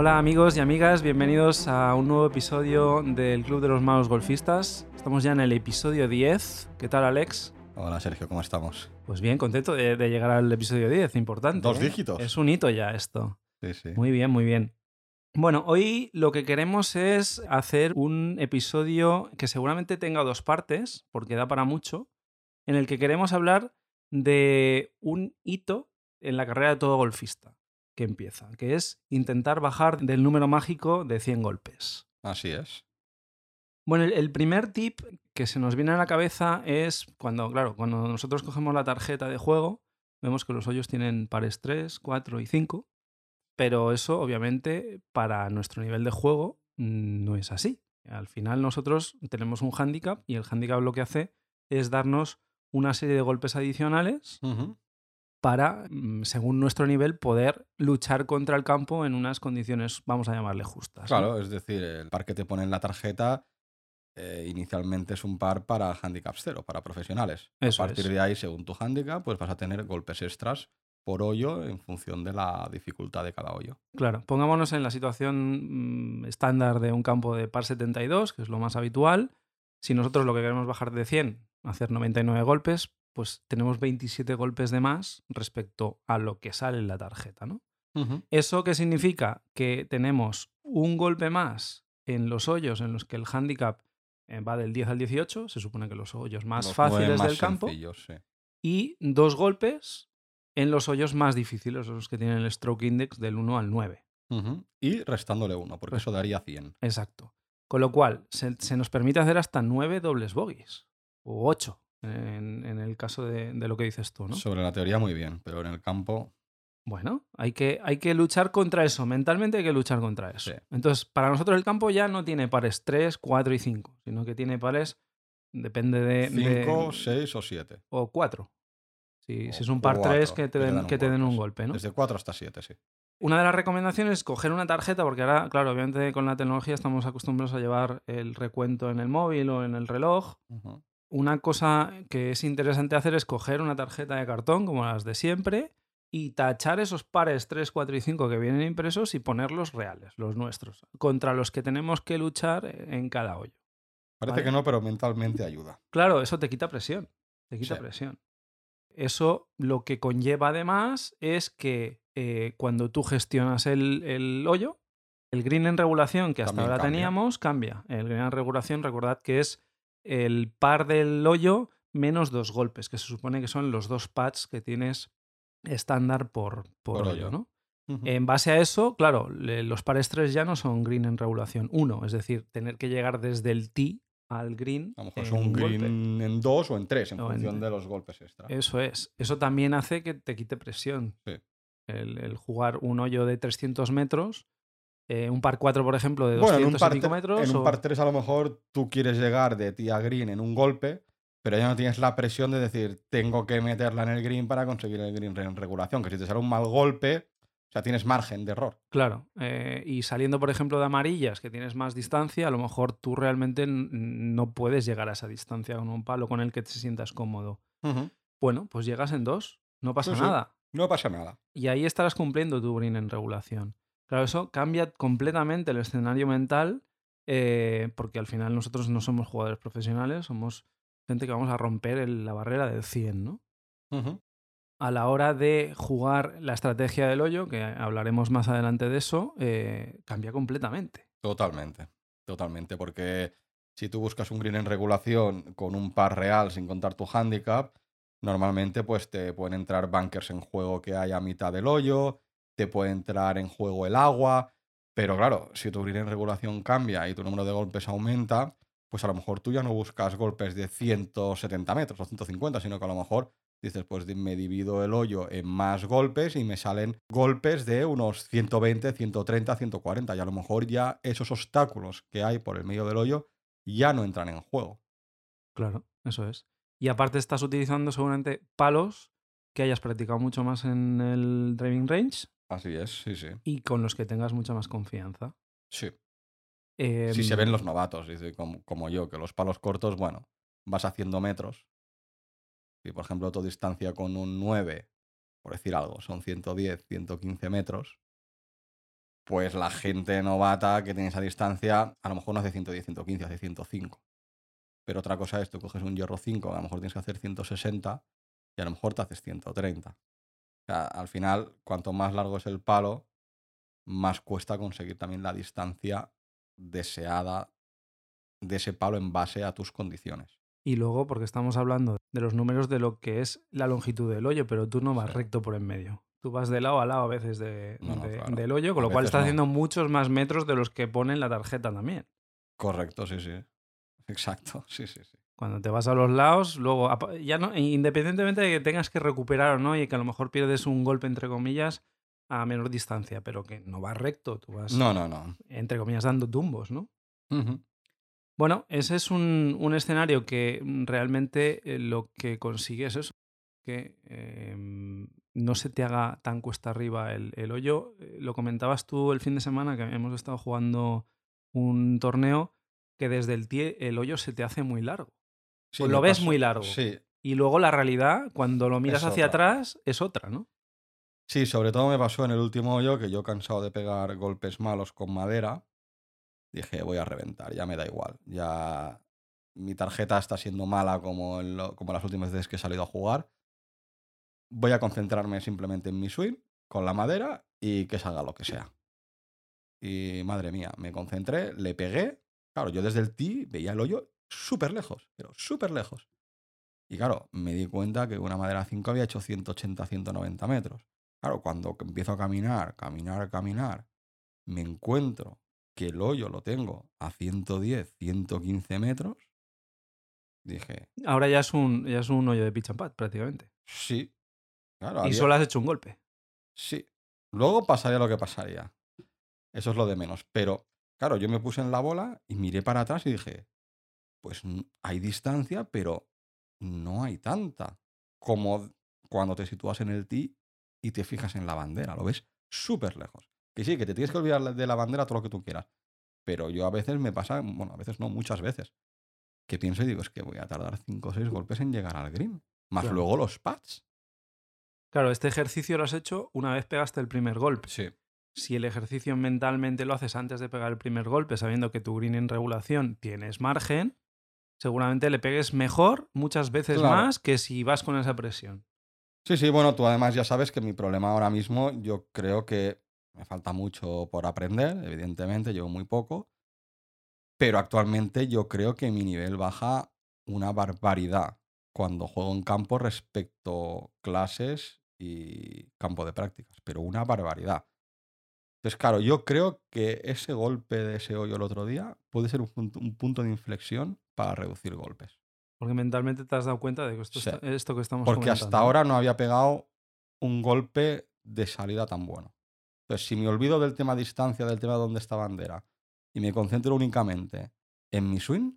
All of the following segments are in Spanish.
Hola amigos y amigas, bienvenidos a un nuevo episodio del Club de los Malos Golfistas. Estamos ya en el episodio 10. ¿Qué tal Alex? Hola Sergio, ¿cómo estamos? Pues bien, contento de, de llegar al episodio 10, importante. Dos ¿eh? dígitos. Es un hito ya esto. Sí, sí. Muy bien, muy bien. Bueno, hoy lo que queremos es hacer un episodio que seguramente tenga dos partes, porque da para mucho, en el que queremos hablar de un hito en la carrera de todo golfista que empieza, que es intentar bajar del número mágico de 100 golpes. Así es. Bueno, el- primer tip que se nos viene a la cabeza es cuando, claro, cuando nosotros cogemos la tarjeta de juego, vemos que los hoyos tienen pares 3, 4 y 5, pero eso obviamente para nuestro nivel de juego mm, no es así. Al final nosotros tenemos un handicap y el handicap lo que hace es darnos una serie de golpes adicionales. Para, mm, según nuestro nivel, poder luchar contra el campo en unas condiciones, vamos a llamarle justas. ¿no? Claro, es decir, el par que te pone en la tarjeta eh, inicialmente es un par para handicaps cero, para profesionales. Eso a partir es. de ahí, según tu handicap, pues vas a tener golpes extras por hoyo en función de la dificultad de cada hoyo. Claro, pongámonos en la situación mm, estándar de un campo de par 72, que es lo más habitual. Si nosotros lo que queremos bajar de 100, hacer 99 golpes, pues tenemos 27 golpes de más respecto a lo que sale en la tarjeta, ¿no? ¿Eso qué significa? Que tenemos un golpe más en los hoyos en los que el handicap eh, va del 10 al 18, se supone que los hoyos más Los fáciles más del campo, sí. y dos golpes en los hoyos más difíciles, los que tienen el stroke index del 1 al 9. Ujú. Y restándole uno, porque Pues- eso daría 100. Exacto. Con lo cual, se, se nos permite hacer hasta nueve dobles bogies. O ocho, en, en el caso de, de lo que dices tú, ¿no? Sobre la teoría muy bien, pero en el campo Bueno, hay que, hay que luchar contra eso. Mentalmente hay que luchar contra eso. Sí. Entonces, para nosotros el campo ya no tiene pares 3, 4 y 5, sino que tiene pares, depende de... de- 5, 6 o 7. o 4. Si, si es un par 3, cuatro, que te den, que te den un golpe, ¿no? Desde 4 hasta 7, sí. Una de las recomendaciones es coger una tarjeta, porque ahora, claro, obviamente con la tecnología estamos acostumbrados a llevar el recuento en el móvil o en el reloj. Una cosa que es interesante hacer es coger una tarjeta de cartón, como las de siempre, y tachar esos pares 3, 4 y 5 que vienen impresos y ponerlos reales, los nuestros, contra los que tenemos que luchar en cada hoyo. Parece Vale. que no, pero mentalmente ayuda. Claro, eso te quita presión. Te quita Sí. presión. Eso lo que conlleva además es que eh, cuando tú gestionas el, el hoyo, el green en regulación que hasta También ahora cambia. teníamos cambia. El green en regulación, recordad que es el par del hoyo menos dos golpes, que se supone que son los dos pads que tienes estándar por, por, Por hoyo, hoyo. ¿no? En base a eso, claro, le- los pares 3 ya no son green en regulación 1, es decir, tener que llegar desde el tee al green. A lo mejor en un golpe. green en 2 o en 3, en O en- función de los golpes extra. Eso es. Eso también hace que te quite presión. Sí. El, el jugar un hoyo de 300 metros, eh, un par 4, por ejemplo, de bueno, 200 en un, par y pico metros. en un par 3 a lo mejor tú quieres llegar de tía green en un golpe, pero ya no tienes la presión de decir, tengo que meterla en el green para conseguir el green en regulación, que si te sale un mal golpe, o sea, tienes margen de error. Claro. eh, y saliendo, por ejemplo, de amarillas, que tienes más distancia, a lo mejor tú realmente no puedes llegar a esa distancia con un palo con el que te sientas cómodo. Bueno, pues llegas en dos. No pasa Sí, sí. nada. No pasa nada. Y ahí estarás cumpliendo tu green en regulación. Claro, eso cambia completamente el escenario mental, eh, porque al final nosotros no somos jugadores profesionales, somos gente que vamos a romper el- la barrera del 100, ¿no? A la hora de jugar la estrategia del hoyo, que hablaremos más adelante de eso, eh, cambia completamente. Totalmente, totalmente, porque si tú buscas un green en regulación con un par real sin contar tu handicap, normalmente pues te pueden entrar bunkers en juego que hay a mitad del hoyo, te puede entrar en juego el agua, pero claro, si tu green en regulación cambia y tu número de golpes aumenta, pues a lo mejor tú ya no buscas golpes de 170 metros o 150, sino que a lo mejor dices, pues me divido el hoyo en más golpes y me salen golpes de unos 120, 130, 140. Y a lo mejor ya esos obstáculos que hay por el medio del hoyo ya no entran en juego. Claro, eso es. Y aparte estás utilizando seguramente palos que hayas practicado mucho más en el driving range Así es, sí, sí. y con los que tengas mucha más confianza. Sí. Si se Em, ven los novatos, dice, como, como yo, que los palos cortos, bueno, vas haciendo metros. Si, por ejemplo, tu distancia con un 9, por decir algo, son 110, 115 metros, pues la gente novata que tiene esa distancia, a lo mejor no hace 110, 115, hace 105. Pero otra cosa es, tú coges un hierro 5, a lo mejor tienes que hacer 160 y a lo mejor te haces 130. Sea, al final, cuanto más largo es el palo, más cuesta conseguir también la distancia deseada de ese palo en base a tus condiciones. Y luego, porque estamos hablando de los números de lo que es la longitud del hoyo, pero tú no vas Sí. recto por en medio. Tú vas de lado a lado a veces de, No, no, de- claro. del hoyo, con A lo cual estás no. haciendo muchos más metros de los que pone en la tarjeta también. Correcto, sí, sí. Exacto, sí, sí, sí. Cuando te vas a los lados, luego, ya no, independientemente de que tengas que recuperar o no, y que a lo mejor pierdes un golpe, entre comillas, a menor distancia, pero que no vas recto, tú vas, No, no, no. entre comillas, dando tumbos, ¿no? Bueno, ese es un, un escenario que mm, realmente eh, lo que consigue es eso, que em, no se te haga tan cuesta arriba el, el hoyo. Eh, Lo comentabas tú el fin de semana que hemos estado jugando un torneo que desde el tie el hoyo se te hace muy largo. Sí, Pues lo ves muy largo. Sí, Y luego la realidad, cuando lo miras Es hacia otra. atrás, es otra, ¿no? Sí, sobre todo me pasó en el último hoyo que yo cansado de pegar golpes malos con madera, dije voy a reventar, ya me da igual. Ya mi tarjeta está siendo mala como, en lo- como las últimas veces que he salido a jugar. Voy a concentrarme simplemente en mi swing con la madera y que salga lo que sea. Y madre mía, me concentré, le pegué. Claro, yo desde el tee veía el hoyo súper lejos, pero súper lejos. Y claro, me di cuenta que una madera 5 había hecho 180, 190 metros. Claro, cuando empiezo a caminar, caminar, caminar, me encuentro que el hoyo lo tengo a 110, 115 metros. Dije, Ahora ya es un, ya es un hoyo de pitch and pad, prácticamente. sí. Claro, Y había- solo has hecho un golpe. Sí. Luego pasaría lo que pasaría. Eso es lo de menos. Pero, claro, yo me puse en la bola y miré para atrás y dije, pues hay distancia, pero no hay tanta como cuando te sitúas en el tee y te fijas en la bandera. Lo ves súper lejos. Que sí, que te tienes que olvidar de la bandera todo lo que tú quieras. Pero yo a veces me pasa, bueno, a veces no, muchas veces, que pienso y digo, es que voy a tardar 5 o 6 golpes en llegar al green. Más Claro. luego los pads. Claro, este ejercicio lo has hecho una vez pegaste el primer golpe. Sí. Si el ejercicio mentalmente lo haces antes de pegar el primer golpe, sabiendo que tu green en regulación tienes margen, seguramente le pegues mejor muchas veces Claro. más que si vas con esa presión. Sí, sí, bueno, tú además ya sabes que mi problema ahora mismo, yo creo que me falta mucho por aprender, evidentemente, llevo muy poco, pero actualmente yo creo que mi nivel baja una barbaridad cuando juego en campo respecto clases y campo de prácticas, pero una barbaridad. Entonces, claro, yo creo que ese golpe de ese hoyo el otro día puede ser un punto, un punto de inflexión para reducir golpes. Porque mentalmente te has dado cuenta de que esto, Sí. está- esto que estamos Porque hasta ahora no había pegado un golpe de salida tan bueno. Entonces, si me olvido del tema distancia, del tema de dónde está bandera, y me concentro únicamente en mi swing,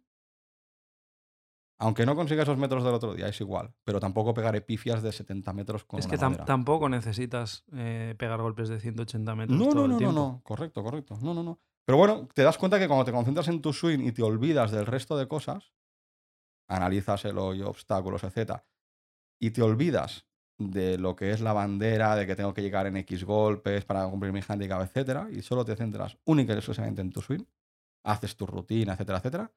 aunque no consiga esos metros del otro día, es igual. Pero tampoco pegaré pifias de 70 metros con Es una que tam- bandera. tampoco necesitas eh, pegar golpes de 180 metros No, todo no, el no, no, no. Correcto, correcto. No, no, no. Pero bueno, te das cuenta que cuando te concentras en tu swing y te olvidas del resto de cosas, analizas el hoyo, obstáculos, etc. Y te olvidas de lo que es la bandera, de que tengo que llegar en X golpes para cumplir mi handicap, etcétera, y solo te centras única y exclusivamente en tu swing, haces tu rutina, etcétera, etcétera.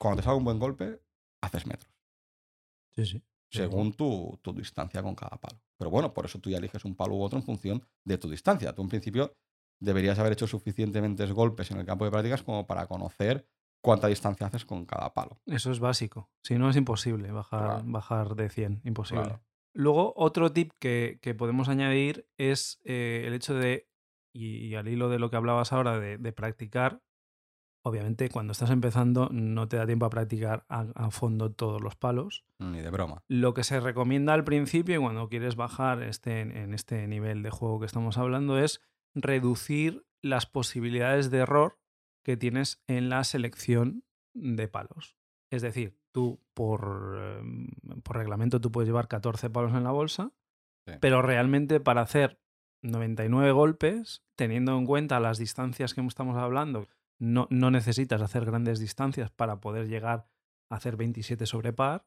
Cuando te salga un buen golpe, haces metros, Sí, sí. según tu, tu distancia con cada palo. Pero bueno, por eso tú ya eliges un palo u otro en función de tu distancia. Tú en principio deberías haber hecho suficientemente golpes en el campo de prácticas como para conocer cuánta distancia haces con cada palo. Eso es básico. Si no, es imposible bajar, Claro. bajar de 100. Imposible. Claro. Luego, otro tip que, que podemos añadir es eh, el hecho de, y, y al hilo de lo que hablabas ahora, de, de practicar. Obviamente, cuando estás empezando, no te da tiempo a practicar a, a fondo todos los palos. Ni de broma. Lo que se recomienda al principio, y cuando quieres bajar este, en este nivel de juego que estamos hablando, es reducir las posibilidades de error que tienes en la selección de palos. Es decir, tú por, por reglamento tú puedes llevar 14 palos en la bolsa, Sí. pero realmente para hacer 99 golpes, teniendo en cuenta las distancias que estamos hablando, no, no necesitas hacer grandes distancias para poder llegar a hacer 27 sobre par.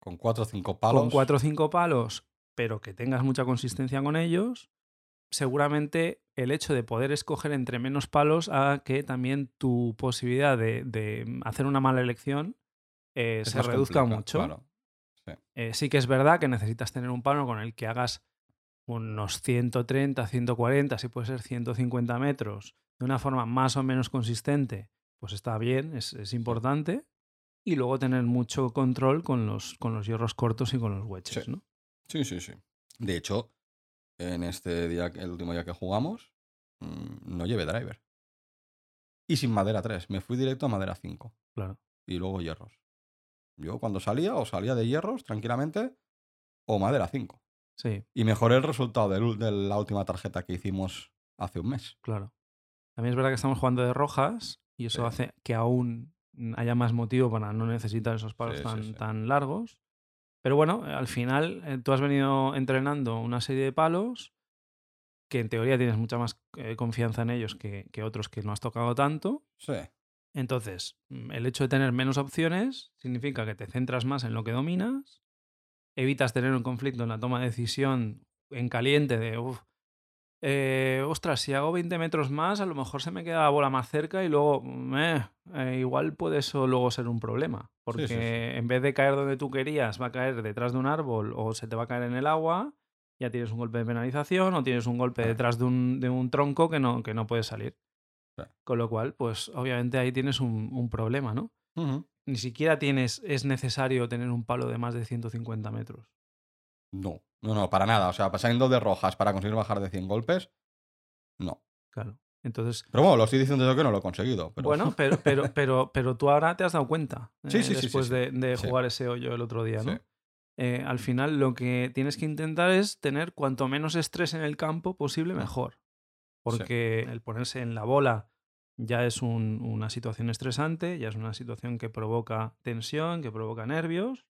Con cuatro o cinco palos. Con 4 o 5 palos, pero que tengas mucha consistencia con ellos, seguramente el hecho de poder escoger entre menos palos a que también tu posibilidad de, de hacer una mala elección eh, se reduzca mucho. claro. Eh, sí que es verdad que necesitas tener un palo con el que hagas unos 130, 140, si puede ser 150 metros, de una forma más o menos consistente, pues está bien, es, es importante. Y luego tener mucho control con los, con los hierros cortos y con los wedges, Sí. ¿no? Sí, sí, sí. De hecho, en este día, el último día que jugamos, mm, no llevé driver. Y sin madera 3, me fui directo a madera 5 Claro. y luego hierros. Yo cuando salía, o salía de hierros tranquilamente, o madera 5. Sí, Y mejoré el resultado del de la última tarjeta que hicimos hace un mes. claro. También es verdad que estamos jugando de rojas y eso Sí. hace que aún haya más motivo para no necesitar esos palos Sí, tan, tan largos. Pero bueno, al final eh, tú has venido entrenando una serie de palos que en teoría tienes mucha más eh, confianza en ellos que, que otros que no has tocado tanto. Sí, Entonces, mm, el hecho de tener menos opciones significa que te centras más en lo que dominas, evitas tener un conflicto en la toma de decisión en caliente de, "Uf, eh, ostras, si hago 20 metros más, a lo mejor se me queda la bola más cerca y luego, mm, eh, eh, igual puede eso luego ser un problema. Porque sí, sí. en vez de caer donde tú querías, va a caer detrás de un árbol o se te va a caer en el agua, ya tienes un golpe de penalización o tienes un golpe detrás de un, de un tronco que no, que no puedes salir. Con lo cual, pues obviamente ahí tienes un, un problema, ¿no? Ni siquiera tienes, es necesario tener un palo de más de 150 metros. No, no, no, para nada. O sea, pasando de rojas para conseguir bajar de 100 golpes, no. Claro. Entonces, Pero bueno, lo estoy diciendo yo que no lo he conseguido. Pero... bueno, pero, pero, pero, pero tú ahora te has dado cuenta Sí, eh, sí, sí, sí, después de, jugar ese hoyo el otro día, ¿no? Sí. Eh, al final lo que tienes que intentar es tener cuanto menos estrés en el campo posible, Mm. mejor. Porque el ponerse en la bola ya es un- una situación estresante, ya es una situación que provoca tensión, que provoca nervios.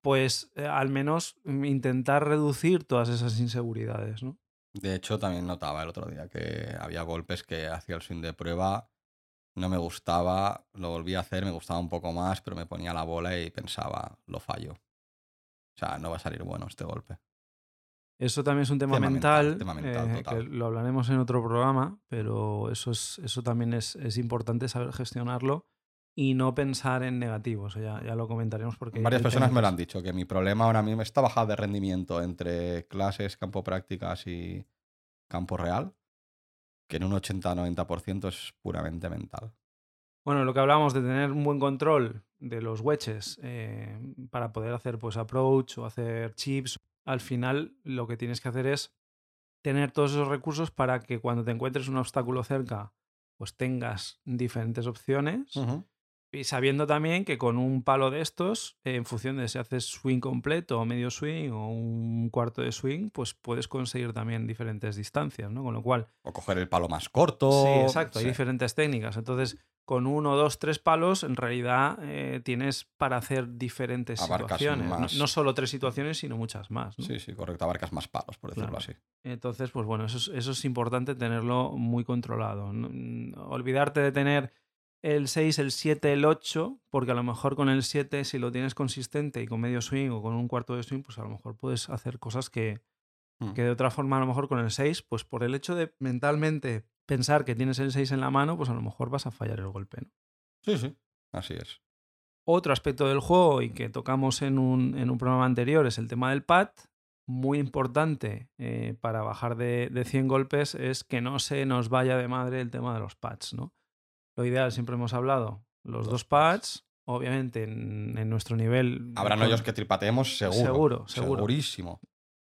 Pues eh, al menos mm, intentar reducir todas esas inseguridades, ¿no? De hecho, también notaba el otro día que había golpes que hacía el swing de prueba, no me gustaba, lo volví a hacer, me gustaba un poco más, pero me ponía la bola y pensaba, lo fallo. O sea, no va a salir bueno este golpe. Eso también es un tema, Tema mental, mental, tema mental, eh, que lo hablaremos en otro programa, pero eso, es, eso también es, es importante saber gestionarlo y no pensar en negativo. Eso ya, ya lo comentaremos porque... Varias personas me lo han dicho, que mi problema ahora mismo está bajada de rendimiento entre clases, campo prácticas y campo real, que en un 80-90% es puramente mental. Bueno, lo que hablábamos de tener un buen control de los wedges eh, para poder hacer pues approach o hacer chips, al final lo que tienes que hacer es tener todos esos recursos para que cuando te encuentres un obstáculo cerca, pues tengas diferentes opciones Ujú. Y sabiendo también que con un palo de estos, en función de si haces swing completo o medio swing o un cuarto de swing, pues puedes conseguir también diferentes distancias, ¿no? Con lo cual, O coger el palo más corto. Sí, exacto, hay diferentes técnicas. Entonces, con uno, dos, tres palos, en realidad eh, tienes para hacer diferentes Abarcas situaciones. No- más. No, solo tres situaciones, sino muchas más. ¿no? Sí, sí, correcto. Abarcas más palos, por decirlo Claro. así. Entonces, pues bueno, eso es, eso es importante tenerlo muy controlado. Mm, olvidarte de tener el 6, el 7, el 8, porque a lo mejor con el 7, si lo tienes consistente y con medio swing o con un cuarto de swing, pues a lo mejor puedes hacer cosas que, Mm. que de otra forma a lo mejor con el 6, pues por el hecho de mentalmente pensar que tienes el 6 en la mano, pues a lo mejor vas a fallar el golpe. ¿no? Sí, sí. Así es. Otro aspecto del juego y que tocamos en un, en un programa anterior es el tema del pad. Muy importante eh, para bajar de, de 100 golpes es que no se nos vaya de madre el tema de los pads. ¿no? Lo ideal, siempre hemos hablado, los Dos dos pads. pads, obviamente en, en nuestro nivel. Habrán hoyos que tripateemos seguro. Seguro, seguro. Segurísimo.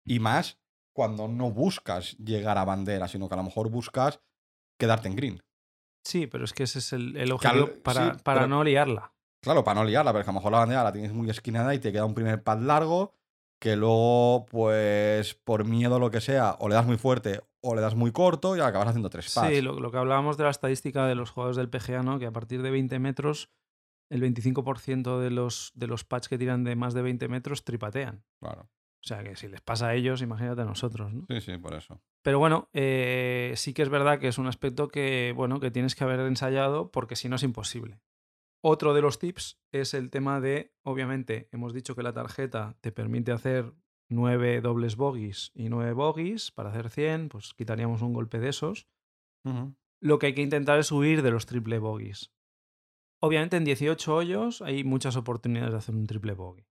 Y más cuando no buscas llegar a bandera, sino que a lo mejor buscas quedarte en green. Sí, pero es que ese es el, el objetivo para, sí, para pero- no liarla. Claro, para no liarla, pero que a lo mejor la bandera la tienes muy esquinada y te queda un primer pad largo que luego, pues, por miedo o lo que sea, o le das muy fuerte o le das muy corto y acabas haciendo tres pads. Sí, lo, lo que hablábamos de la estadística de los jugadores del PGA, ¿no? que a partir de 20 metros, el 25% de los, de los pads que tiran de más de 20 metros tripatean. Claro. O sea que si les pasa a ellos, imagínate a nosotros. ¿no? Sí, sí, por eso. Pero bueno, eh, sí que es verdad que es un aspecto que, bueno, que tienes que haber ensayado porque si no es imposible. Otro de los tips es el tema de, obviamente, hemos dicho que la tarjeta te permite hacer 9 dobles bogies y 9 bogies para hacer 100, pues quitaríamos un golpe de esos. Lo que hay que intentar es huir de los triple bogies. Obviamente en 18 hoyos hay muchas oportunidades de hacer un triple bogey.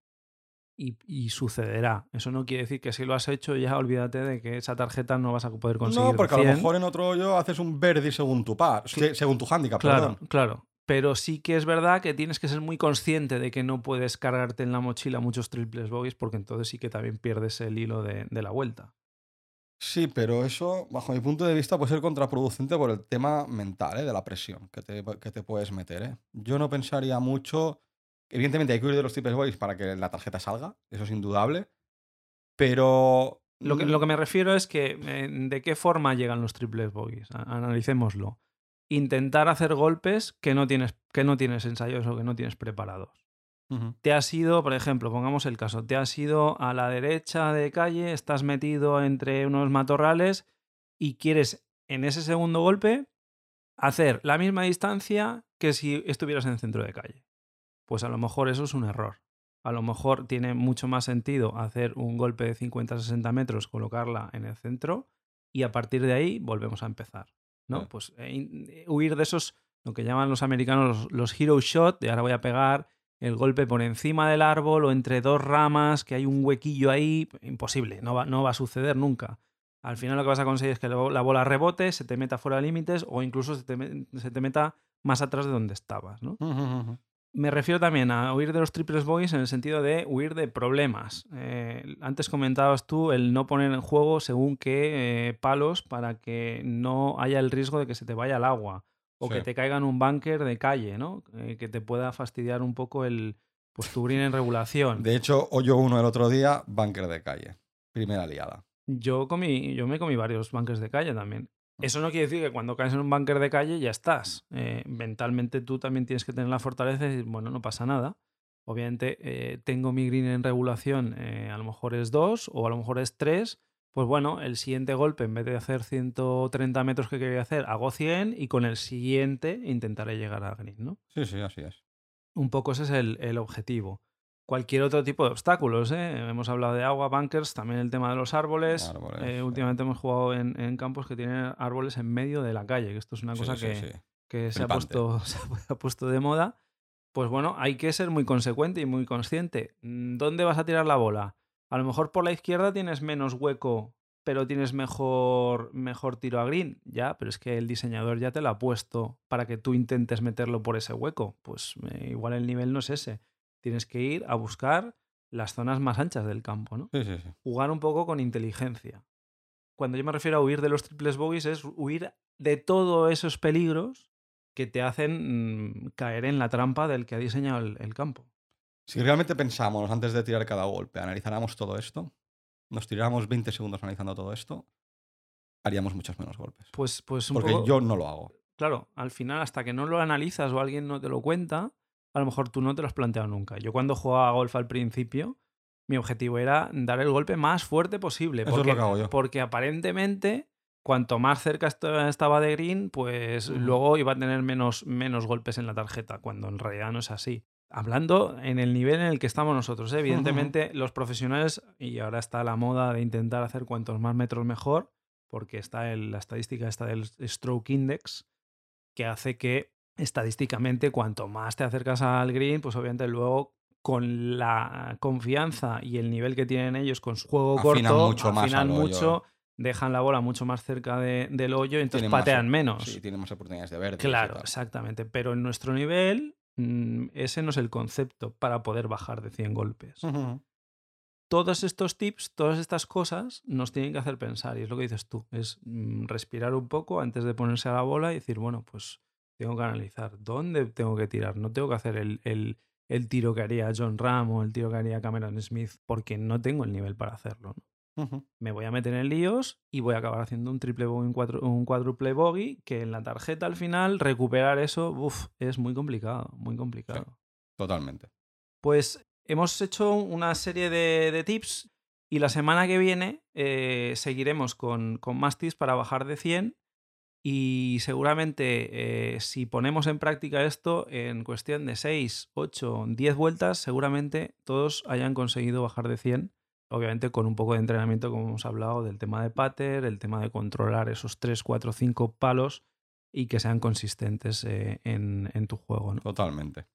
Y, y sucederá. Eso no quiere decir que si lo has hecho ya olvídate de que esa tarjeta no vas a poder conseguir. No, porque a lo 100. mejor en otro hoyo haces un verdi según tu par, se- según tu handicap, Claro, perdón. claro. Pero sí que es verdad que tienes que ser muy consciente de que no puedes cargarte en la mochila muchos triples bogies porque entonces sí que también pierdes el hilo de, de la vuelta. Sí, pero eso, bajo mi punto de vista, puede ser contraproducente por el tema mental, ¿eh? de la presión que te, que te puedes meter. ¿eh? Yo no pensaría mucho. Evidentemente hay que huir de los triples boys para que la tarjeta salga, eso es indudable. Pero. Lo que, lo que me refiero es que eh, de qué forma llegan los triples bogies. Analicémoslo. Intentar hacer golpes que no tienes, que no tienes ensayos o que no tienes preparados. te has ido, por ejemplo, pongamos el caso, te has ido a la derecha de calle, estás metido entre unos matorrales y quieres en ese segundo golpe hacer la misma distancia que si estuvieras en el centro de calle. Pues a lo mejor eso es un error. A lo mejor tiene mucho más sentido hacer un golpe de 50-60 metros, colocarla en el centro y a partir de ahí volvemos a empezar. ¿No? Pues eh, eh, huir de esos, lo que llaman los americanos los, los hero shot, de ahora voy a pegar el golpe por encima del árbol o entre dos ramas, que hay un huequillo ahí, imposible, no va, no va a suceder nunca. Al final lo que vas a conseguir es que la la bola rebote, se te meta fuera de límites o incluso se te, se te meta más atrás de donde estabas. ¿no? Me refiero también a huir de los triples boys en el sentido de huir de problemas. Eh, antes comentabas tú el no poner en juego según qué eh, palos para que no haya el riesgo de que se te vaya al agua o Sí. que te caiga en un bunker de calle, ¿no? Eh, que te pueda fastidiar un poco el pues tu green en regulación. De hecho, hoyo uno el otro día, bunker de calle. Primera liada. Yo comí, yo me comí varios bunkers de calle también. Eso no quiere decir que cuando caes en un bunker de calle ya estás. Eh, mentalmente tú también tienes que tener la fortaleza y decir, bueno, no pasa nada. Obviamente eh, tengo mi green en regulación, eh, a lo mejor es 2 o a lo mejor es 3. Pues bueno, el siguiente golpe, en vez de hacer 130 metros que quería hacer, hago 100 y con el siguiente intentaré llegar a green, ¿no? Sí, sí, así es. Un poco ese es el, el objetivo. Cualquier otro tipo de obstáculos, ¿eh? Hemos hablado de agua, bunkers, también el tema de los árboles. Árboles, Eh, sí. últimamente hemos jugado en, en campos que tienen árboles en medio de la calle, que esto es una cosa sí, que, sí. que se, ha puesto, se ha puesto de moda. Pues bueno, hay que ser muy consecuente y muy consciente. Mm, ¿Dónde vas a tirar la bola? A lo mejor por la izquierda tienes menos hueco, pero tienes mejor, mejor tiro a green. Ya, pero es que el diseñador ya te lo ha puesto para que tú intentes meterlo por ese hueco. Pues eh, igual el nivel no es ese. Tienes que ir a buscar las zonas más anchas del campo, ¿no? Sí, sí, sí. jugar un poco con inteligencia. Cuando yo me refiero a huir de los triples bogies es huir de todos esos peligros que te hacen mm, caer en la trampa del que ha diseñado el, el campo. Si realmente pensamos antes de tirar cada golpe, analizáramos todo esto, nos tiráramos 20 segundos analizando todo esto, haríamos muchos menos golpes. Pues, pues un Porque poco- yo no lo hago. claro, al final hasta que no lo analizas o alguien no te lo cuenta, a lo mejor tú no te lo has planteado nunca. Yo cuando jugaba a golf al principio, mi objetivo era dar el golpe más fuerte posible. Eso es porque, lo que hago yo. porque aparentemente, cuanto más cerca est- estaba de green, pues luego iba a tener menos, menos golpes en la tarjeta, cuando en realidad no es así. Hablando en el nivel en el que estamos nosotros, ¿eh? evidentemente los profesionales, y ahora está la moda de intentar hacer cuantos más metros mejor, porque está el- la estadística esta del Stroke Index, que hace que estadísticamente cuanto más te acercas al green, pues obviamente luego con la confianza y el nivel que tienen ellos con su juego Afinan corto, mucho más afinan hoyo. mucho, dejan la bola mucho más cerca de- del hoyo y entonces Tienen más patean menos. Sí, tiene más oportunidades de verde. Claro, exactamente. Pero en nuestro nivel, mm, ese no es el concepto para poder bajar de 100 golpes. Todos estos tips, todas estas cosas nos tienen que hacer pensar, y es lo que dices tú, es mm, respirar un poco antes de ponerse a la bola y decir, bueno, pues tengo que analizar dónde tengo que tirar, no tengo que hacer el, el- el tiro que haría John Ram o el tiro que haría Cameron Smith, porque no tengo el nivel para hacerlo. ¿no? me voy a meter en líos y voy a acabar haciendo un triple bogey, un, cuatro- un cuádruple bogey, que en la tarjeta al final recuperar eso, uf, es muy complicado, muy complicado. Totalmente. Pues hemos hecho una serie de, de tips y la semana que viene eh, seguiremos con, con más tips para bajar de 100 y seguramente eh, si ponemos en práctica esto en cuestión de 6, 8, 10 vueltas, seguramente todos hayan conseguido bajar de 100 obviamente con un poco de entrenamiento, como hemos hablado, del tema de pater, el tema de controlar esos 3, 4, 5 palos y que sean consistentes eh, en, en, tu juego. ¿no? Totalmente.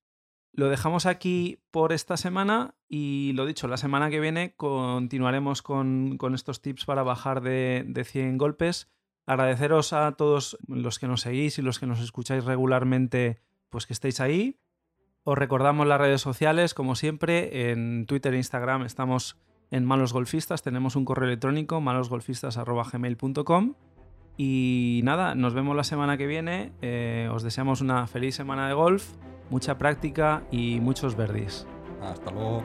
Lo dejamos aquí por esta semana y lo dicho, la semana que viene continuaremos con, con estos tips para bajar de, de 100 golpes. Agradeceros a todos los que nos seguís y los que nos escucháis regularmente, pues que estéis ahí. Os recordamos las redes sociales, como siempre, en Twitter e Instagram estamos en Malos Golfistas, tenemos un correo electrónico malosgolfistas.gmail.com y nada, nos vemos la semana que viene, eh, os deseamos una feliz semana de golf, mucha práctica y muchos verdis. Hasta luego.